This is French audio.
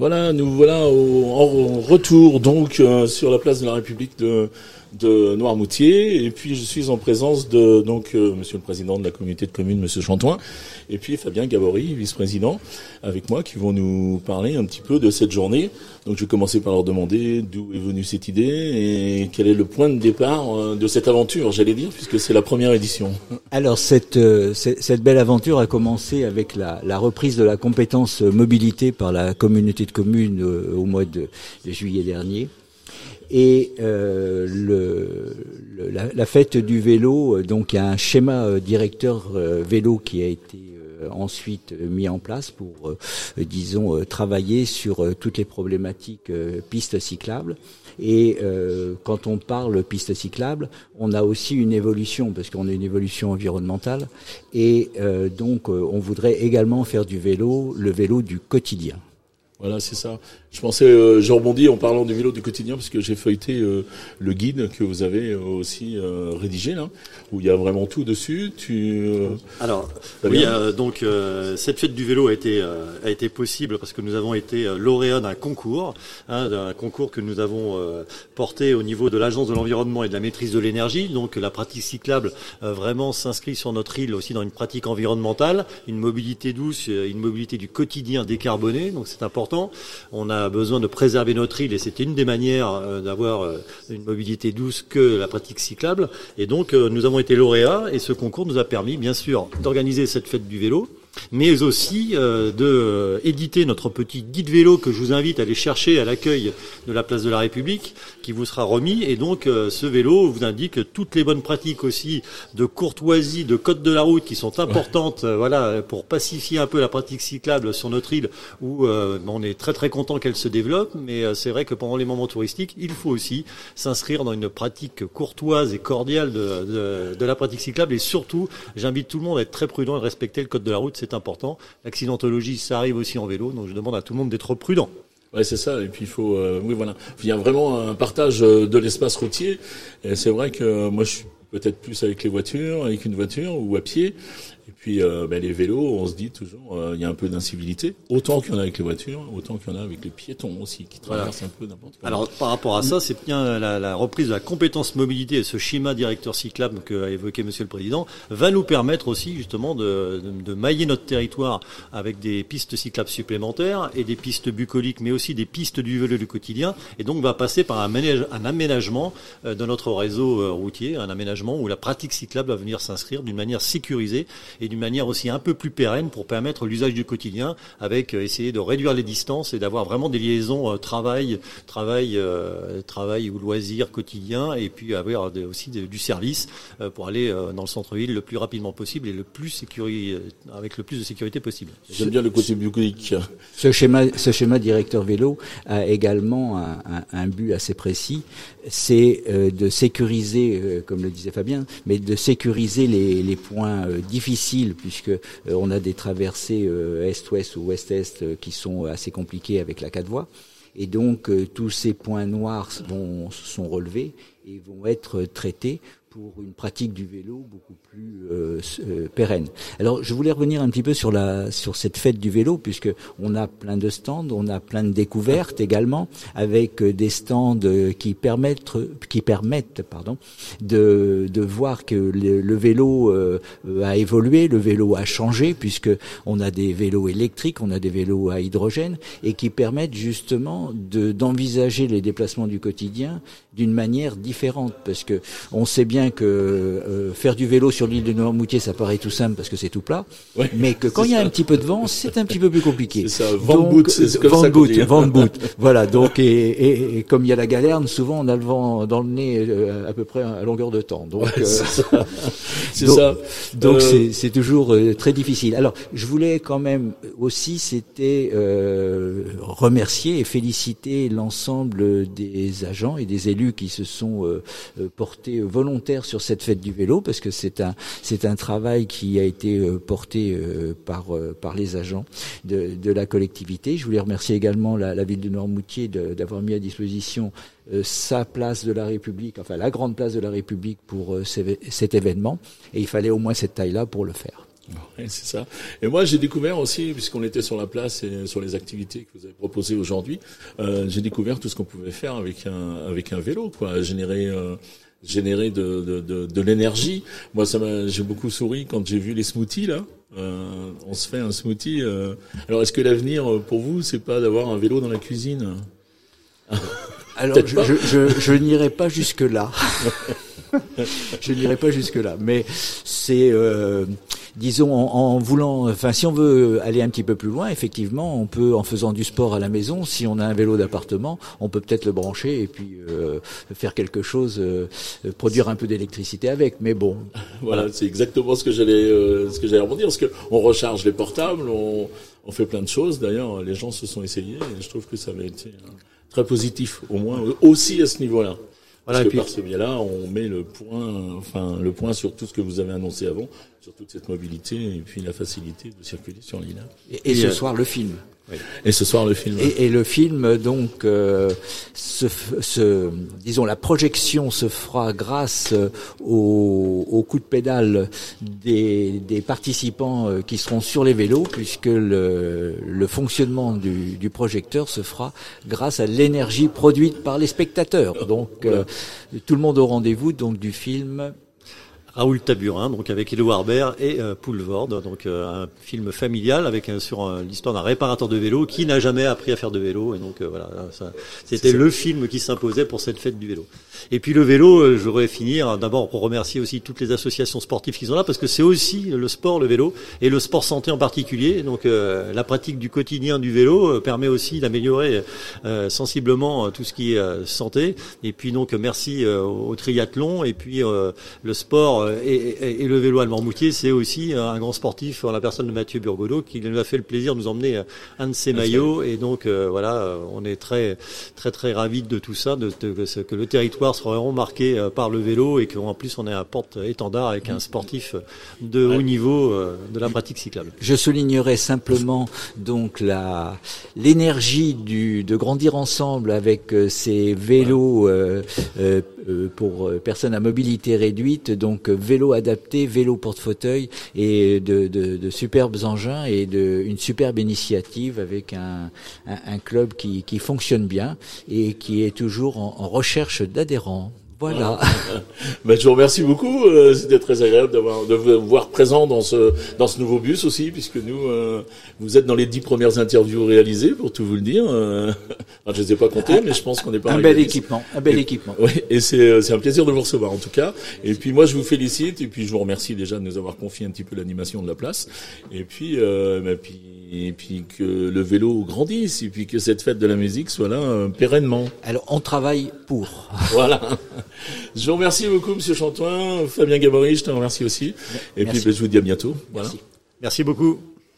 Voilà, nous voilà au, en retour donc euh, sur la place de la République de, de Noirmoutier et puis je suis en présence de donc euh, Monsieur le Président de la communauté de communes, Monsieur Chantoin, et puis Fabien Gabory, vice-président, avec moi, qui vont nous parler un petit peu de cette journée. Donc je vais commencer par leur demander d'où est venue cette idée et quel est le point de départ euh, de cette aventure, j'allais dire, puisque c'est la première édition. Alors cette, cette belle aventure a commencé avec la, la reprise de la compétence mobilité par la communauté de commune euh, au mois de, juillet dernier. Et euh, le, la, fête du vélo, euh, donc il y a un schéma directeur vélo qui a été ensuite mis en place pour, disons, travailler sur toutes les problématiques pistes cyclables. Et quand on parle pistes cyclables, on a aussi une évolution, parce qu'on a une évolution environnementale, et donc on voudrait également faire du vélo le vélo du quotidien. Voilà, c'est ça. Je pensais, euh, je rebondis en parlant du vélo du quotidien parce que j'ai feuilleté euh, le guide que vous avez euh, aussi euh, rédigé là, où il y a vraiment tout dessus. Tu alors oui, donc cette fête du vélo a été a été possible parce que nous avons été lauréats d'un concours, hein, d'un concours que nous avons porté au niveau de l'agence de l'environnement et de la maîtrise de l'énergie. Donc la pratique cyclable vraiment s'inscrit sur notre île aussi dans une pratique environnementale, une mobilité douce, une mobilité du quotidien décarboné. Donc c'est important. On a besoin de préserver notre île et c'était une des manières euh, d'avoir euh, une mobilité douce que la pratique cyclable. Et donc euh, nous avons été lauréats et ce concours nous a permis bien sûr d'organiser cette fête du vélo mais aussi euh, de euh, éditer notre petit guide vélo que je vous invite à aller chercher à l'accueil de la place de la République, qui vous sera remis. Et donc, euh, ce vélo vous indique toutes les bonnes pratiques aussi de courtoisie, de code de la route qui sont importantes, voilà, pour pacifier un peu la pratique cyclable sur notre île, où on est très très content qu'elle se développe. Mais c'est vrai que pendant les moments touristiques, il faut aussi s'inscrire dans une pratique courtoise et cordiale de, de, de la pratique cyclable. Et surtout, j'invite tout le monde à être très prudent et respecter le code de la route c'est important. L'accidentologie, ça arrive aussi en vélo, donc je demande à tout le monde d'être prudent. Ouais, c'est ça. Et puis il faut, euh, oui, voilà, il y a vraiment un partage euh, de l'espace routier. Et c'est vrai que euh, moi, je suis peut-être plus avec les voitures, avec une voiture ou à pied. Et puis euh, ben, les vélos, on se dit toujours, euh, il y a un peu d'incivilité. Autant qu'il y en a avec les voitures, autant qu'il y en a avec les piétons aussi, qui traversent un peu n'importe quoi. Alors par rapport à ça, c'est bien la, la, reprise de la compétence mobilité et ce schéma directeur cyclable que a évoqué Monsieur le Président va nous permettre aussi justement de, de, de, mailler notre territoire avec des pistes cyclables supplémentaires et des pistes bucoliques, mais aussi des pistes du vélo du quotidien. Et donc va passer par un, un aménagement euh, de notre réseau routier, un aménagement où la pratique cyclable va venir s'inscrire d'une manière sécurisée et d'une manière aussi un peu plus pérenne pour permettre l'usage du quotidien avec euh, essayer de réduire les distances et d'avoir vraiment des liaisons euh, travail, travail, euh, travail ou loisir quotidien et puis avoir aussi du service pour aller dans le centre-ville le plus rapidement possible et le plus sécurisé, avec le plus de sécurité possible. J'aime bien le côté bucolique. Ce schéma, ce schéma directeur vélo a également un, un, un but assez précis, c'est de sécuriser, comme le disait Fabien, mais de sécuriser les, les points difficiles puisque euh, on a des traversées euh, est-ouest ou ouest-est euh, qui sont assez compliquées avec la quatre voies. Et donc tous ces points noirs vont, sont relevés et vont être traités pour une pratique du vélo beaucoup plus euh, euh, pérenne. Alors, je voulais revenir un petit peu sur la sur cette fête du vélo, puisque on a plein de stands, on a plein de découvertes également, avec euh, des stands qui permettent qui permettent pardon de de voir que le, vélo a évolué, le vélo a changé, puisque on a des vélos électriques, on a des vélos à hydrogène, et qui permettent justement de d'envisager les déplacements du quotidien d'une manière différente, parce que on sait bien que euh, faire du vélo sur l'île de Noirmoutier, ça paraît tout simple parce que c'est tout plat, mais que quand il y a un petit peu de vent, c'est un petit peu plus compliqué. C'est ça, vent boot, c'est comme vent ça boot, vent boot. voilà, donc et, et, comme il y a la galerne, souvent on a le vent dans le nez euh, à peu près à longueur de temps. Donc euh, c'est ça. Donc c'est toujours très difficile. Alors je voulais quand même aussi, c'était remercier et féliciter l'ensemble des agents et des élus qui se sont portés volontaires sur cette fête du vélo parce que c'est un c'est un travail qui a été euh, porté euh, par euh, par les agents de, de la collectivité. Je voulais remercier également la, ville de Noirmoutier d'avoir mis à disposition sa place de la République, enfin la grande place de la République pour cet événement. Et il fallait au moins cette taille-là pour le faire. C'est ça. Et moi, j'ai découvert aussi, puisqu'on était sur la place et sur les activités que vous avez proposées aujourd'hui, j'ai découvert tout ce qu'on pouvait faire avec un avec un vélo, quoi, générer générer de de, de, de l'énergie. Moi, ça m'a, j'ai beaucoup souri quand j'ai vu les smoothies là. Euh, on se fait un smoothie. Euh. Alors, est-ce que l'avenir euh, pour vous, c'est pas d'avoir un vélo dans la cuisine? Alors, je, je, je, je n'irai pas jusque là. je n'irai pas jusque là, mais c'est euh, disons, en, voulant, enfin, si on veut aller un petit peu plus loin, effectivement, on peut, en faisant du sport à la maison, si on a un vélo d'appartement, on peut peut-être le brancher et puis euh, faire quelque chose, euh, produire un peu d'électricité avec. Mais bon, voilà, c'est exactement ce que j'allais, euh, ce que j'allais rebondir, parce que on recharge les portables, on, on fait plein de choses. D'ailleurs, les gens se sont essayés et je trouve que ça avait été très positif, au moins aussi à ce niveau-là. Parce que par ce biais-là, on met le point, enfin le point sur tout ce que vous avez annoncé avant, sur toute cette mobilité et puis la facilité de circuler sur l'île. Et, ce soir, le film. Et ce soir le film. Et, le film donc, euh, ce, disons la projection se fera grâce au, au coup de pédale des, des, participants euh, qui seront sur les vélos, puisque le, le fonctionnement du, du, projecteur se fera grâce à l'énergie produite par les spectateurs. Donc euh, tout le monde au rendez-vous donc du film Raoul Taburin, donc avec Edouard Baird et euh, Poulvord, donc euh, un film familial avec sur l'histoire d'un réparateur de vélo qui n'a jamais appris à faire de vélo et donc euh, voilà, c'était le film qui s'imposait pour cette fête du vélo. Et puis le vélo, euh, je voudrais finir d'abord pour remercier aussi toutes les associations sportives qui sont là parce que c'est aussi le sport, le vélo et le sport santé en particulier. Donc la pratique du quotidien du vélo permet aussi d'améliorer sensiblement tout ce qui est santé. Et puis donc merci au triathlon et puis le sport et, le vélo allemand moutier, c'est aussi un grand sportif en la personne de Mathieu Burgodeau qui nous a fait le plaisir de nous emmener un de ses maillots. Et donc euh, voilà, on est très très très ravis de tout ça, de, que le territoire soit vraiment marqué euh, par le vélo et qu'en plus on ait un porte-étendard avec un sportif de haut niveau euh, de la pratique cyclable. Je soulignerai simplement donc la l'énergie du de grandir ensemble avec ces vélos pour personnes à mobilité réduite, donc vélo adapté, vélo porte-fauteuil et de, de, superbes engins et de, une superbe initiative avec un, club qui, fonctionne bien et qui est toujours en recherche d'adhérents. Voilà. ben, je vous remercie beaucoup. Euh, c'était très agréable d'avoir de vous voir présent dans ce dans ce nouveau bus aussi, puisque nous euh, vous êtes dans les dix premières interviews réalisées, pour tout vous le dire. Euh, je ne les ai pas comptées, mais je pense qu'on est pas un bel équipement, un bel équipement. Oui, et c'est c'est un plaisir de vous recevoir en tout cas. Et puis moi je vous félicite et puis je vous remercie déjà de nous avoir confié un petit peu l'animation de la place. Et puis euh, ben, puis et puis que le vélo grandisse et puis que cette fête de la musique soit là euh, pérennement. Alors on travaille pour. Voilà. Je vous remercie beaucoup, Monsieur Chantoin, Fabien Gabory, je te remercie aussi. Et puis ben, je vous dis à bientôt. Merci. Merci beaucoup.